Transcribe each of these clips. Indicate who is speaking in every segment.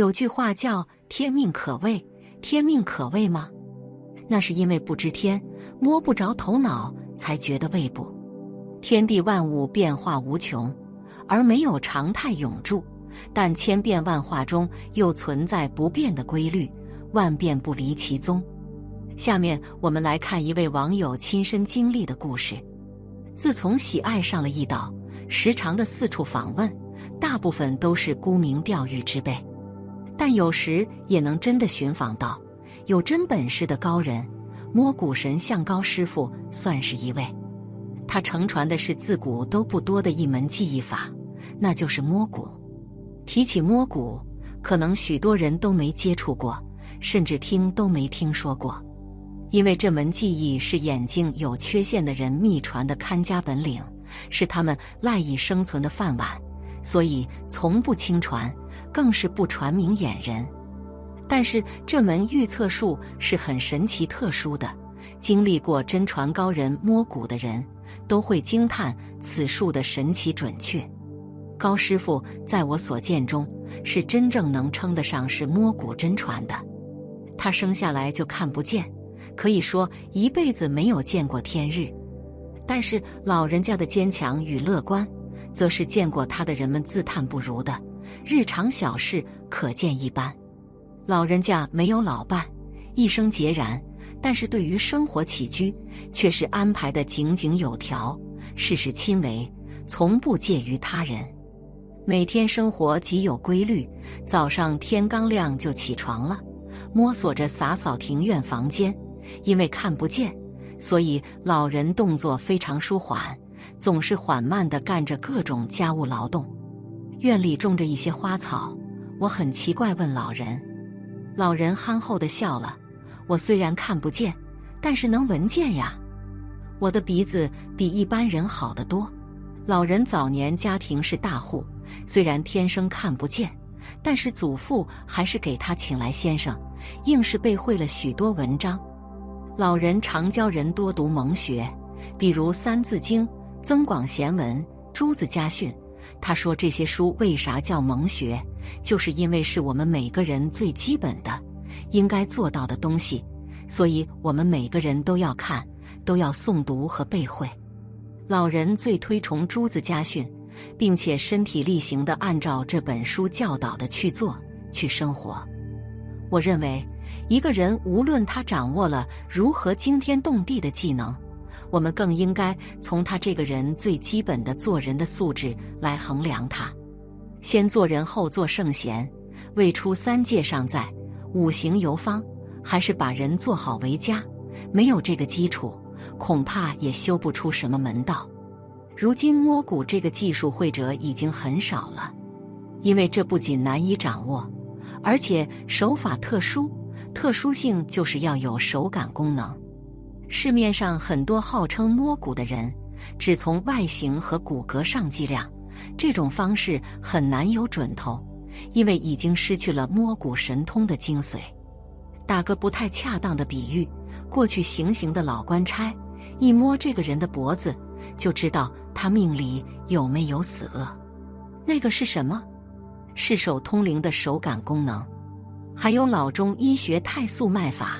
Speaker 1: 有句话叫“天命可畏”，天命可畏吗？那是因为不知天，摸不着头脑，才觉得畏怖。天地万物变化无穷，而没有常态永驻，但千变万化中又存在不变的规律，万变不离其宗。下面我们来看一位网友亲身经历的故事。自从喜爱上了一岛，时常的四处访问，大部分都是沽名钓誉之辈。但有时也能真的寻访到有真本事的高人，摸骨神像高师傅算是一位。他承传的是自古都不多的一门技艺法，那就是摸骨。提起摸骨，可能许多人都没接触过，甚至听都没听说过，因为这门技艺是眼睛有缺陷的人秘传的看家本领，是他们赖以生存的饭碗，所以从不轻传。更是不传明眼人，但是这门预测术是很神奇特殊的。经历过真传高人摸骨的人，都会惊叹此术的神奇准确。高师傅在我所见中，是真正能称得上是摸骨真传的。他生下来就看不见，可以说一辈子没有见过天日。但是老人家的坚强与乐观，则是见过他的人们自叹不如的。日常小事可见一斑，老人家没有老伴，一生孑然，但是对于生活起居却是安排的井井有条，事事亲为，从不介于他人。每天生活极有规律，早上天刚亮就起床了，摸索着洒扫庭院房间。因为看不见，所以老人动作非常舒缓，总是缓慢地干着各种家务劳动。院里种着一些花草，我很奇怪，问老人。老人憨厚的笑了。我虽然看不见，但是能闻见呀。我的鼻子比一般人好得多。老人早年家庭是大户，虽然天生看不见，但是祖父还是给他请来先生，硬是背会了许多文章。老人常教人多读蒙学，比如《三字经》《增广贤文》《朱子家训》。他说：“这些书为啥叫蒙学？就是因为是我们每个人最基本的、应该做到的东西，所以我们每个人都要看，都要诵读和背会。”老人最推崇朱子家训，并且身体力行的按照这本书教导的去做、去生活。我认为，一个人无论他掌握了如何惊天动地的技能。我们更应该从他这个人最基本的做人的素质来衡量他。先做人后做圣贤，未出三界尚在，五行游方，还是把人做好为佳。没有这个基础，恐怕也修不出什么门道。如今摸骨这个技术会者已经很少了，因为这不仅难以掌握，而且手法特殊，特殊性就是要有手感功能。市面上很多号称摸骨的人，只从外形和骨骼上计量，这种方式很难有准头，因为已经失去了摸骨神通的精髓。打个不太恰当的比喻，过去行刑的老官差，一摸这个人的脖子，就知道他命里有没有死厄。那个是什么？是手通灵的手感功能。还有老中医学太素脉法，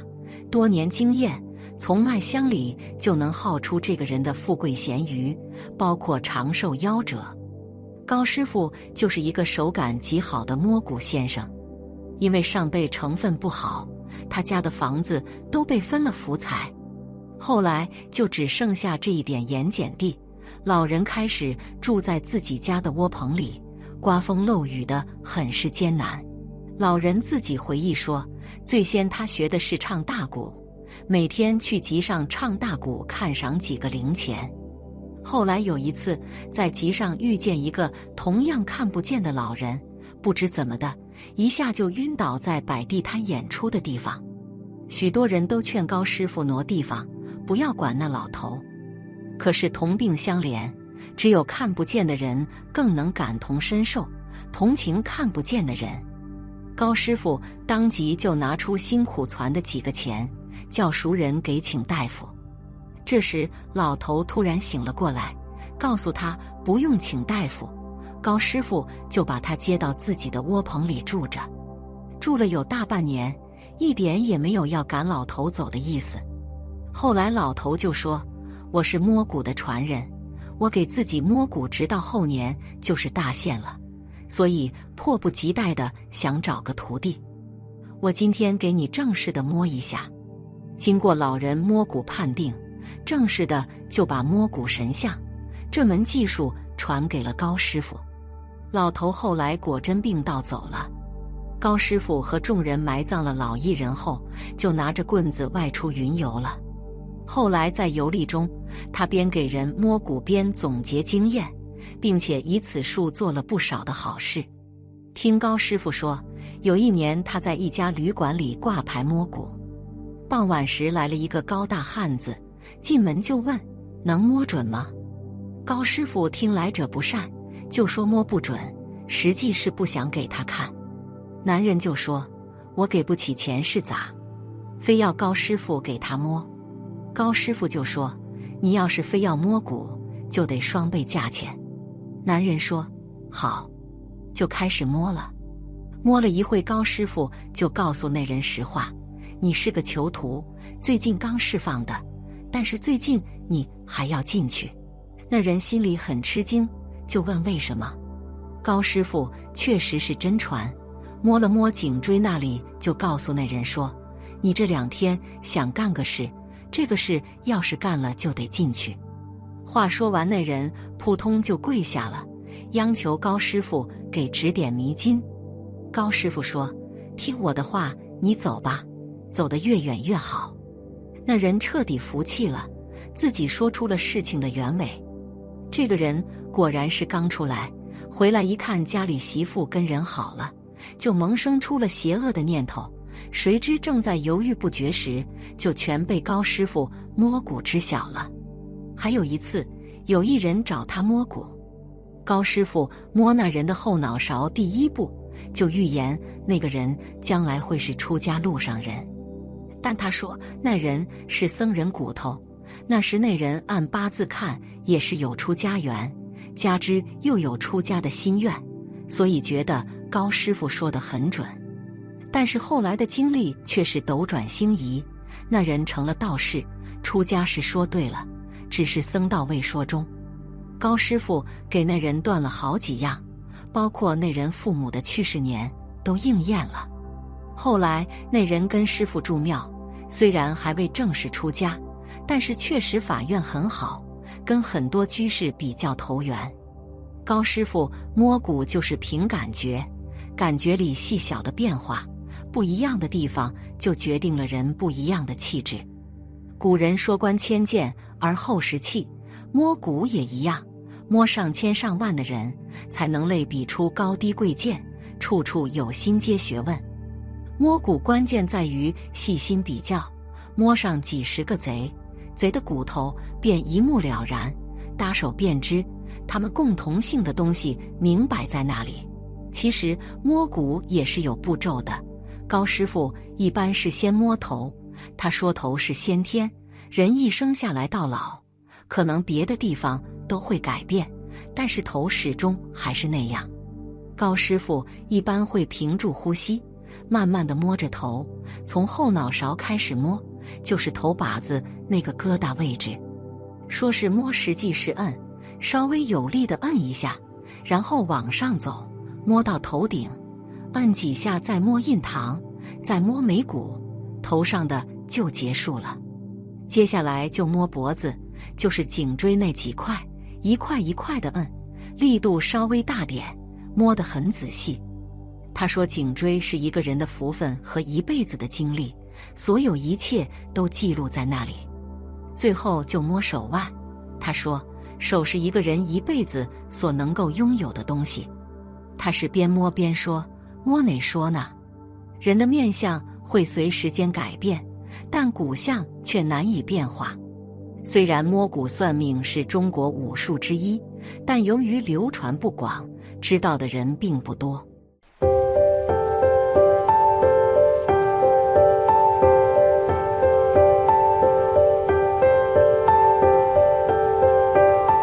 Speaker 1: 多年经验。从脉香里就能号出这个人的富贵咸鱼，包括长寿夭折。高师傅就是一个手感极好的摸骨先生，因为上辈成分不好，他家的房子都被分了福彩，后来就只剩下这一点盐碱地。老人开始住在自己家的窝棚里，刮风漏雨的很是艰难。老人自己回忆说，最先他学的是唱大鼓。每天去集上唱大鼓，看赏几个零钱。后来有一次在集上遇见一个同样看不见的老人，不知怎么的，一下就晕倒在摆地摊演出的地方。许多人都劝高师傅挪地方，不要管那老头。可是同病相怜，只有看不见的人更能感同身受，同情看不见的人。高师傅当即就拿出辛苦攒的几个钱。叫熟人给请大夫。这时，老头突然醒了过来，告诉他不用请大夫，高师傅就把他接到自己的窝棚里住着。住了有大半年，一点也没有要赶老头走的意思。后来老头就说：“我是摸骨的传人，我给自己摸骨，直到后年就是大限了，所以迫不及待的想找个徒弟。我今天给你正式的摸一下。”经过老人摸骨判定，正式的就把摸骨神像这门技术传给了高师傅。老头后来果真病倒走了。高师傅和众人埋葬了老艺人后，就拿着棍子外出云游了。后来在游历中，他边给人摸骨边总结经验，并且以此术做了不少的好事。听高师傅说，有一年他在一家旅馆里挂牌摸骨，傍晚时来了一个高大汉子，进门就问：“能摸准吗？”高师傅听来者不善，就说摸不准，实际是不想给他看。男人就说：“我给不起钱是咋？非要高师傅给他摸。”高师傅就说：“你要是非要摸骨，就得双倍价钱。”男人说：“好。”就开始摸了。摸了一会，高师傅就告诉那人实话：“你是个囚徒，最近刚释放的，但是最近你还要进去。”那人心里很吃惊，就问为什么。高师傅确实是真传。摸了摸颈椎那里，就告诉那人说：“你这两天想干个事，这个事要是干了就得进去。”话说完，那人扑通就跪下了，央求高师傅给指点迷津。高师傅说：“听我的话，你走吧，走得越远越好。”那人彻底服气了，自己说出了事情的原委。这个人果然是刚出来，回来一看家里媳妇跟人好了。就萌生出了邪恶的念头，谁知正在犹豫不决时，就全被高师傅摸骨知晓了。还有一次，有一人找他摸骨，高师傅摸那人的后脑勺，第一步就预言那个人将来会是出家路上人。但他说那人是僧人骨头，那时那人按八字看也是有出家缘，加之又有出家的心愿，所以觉得。高师傅说的很准，但是后来的经历却是斗转星移。那人成了道士，出家是说对了，只是僧道未说中。高师傅给那人断了好几样，包括那人父母的去世年都应验了。后来那人跟师傅住庙，虽然还未正式出家，但是确实法院很好，跟很多居士比较投缘。高师傅摸骨就是凭感觉。感觉里细小的变化，不一样的地方就决定了人不一样的气质。古人说“观千剑而后识器”，摸骨也一样，摸上千上万的人才能类比出高低贵贱，处处有心阶学问。摸骨关键在于细心比较，摸上几十个贼，贼的骨头便一目了然，搭手便知他们共同性的东西明摆在那里。其实摸骨也是有步骤的，高师傅一般是先摸头。他说头是先天，人一生下来到老，可能别的地方都会改变，但是头始终还是那样。高师傅一般会屏住呼吸，慢慢的摸着头，从后脑勺开始摸，就是头把子那个疙瘩位置。说是摸，实际是摁，稍微有力的摁一下，然后往上走。摸到头顶，按几下，再摸印堂，再摸眉骨，头上的就结束了。接下来就摸脖子，就是颈椎那几块，一块一块的摁，力度稍微大点，摸得很仔细。他说，颈椎是一个人的福分和一辈子的经历，所有一切都记录在那里。最后就摸手腕，他说，手是一个人一辈子所能够拥有的东西。他是边摸边说：“摸哪说呢？人的面相会随时间改变，但骨相却难以变化。虽然摸骨算命是中国武术之一，但由于流传不广，知道的人并不多。”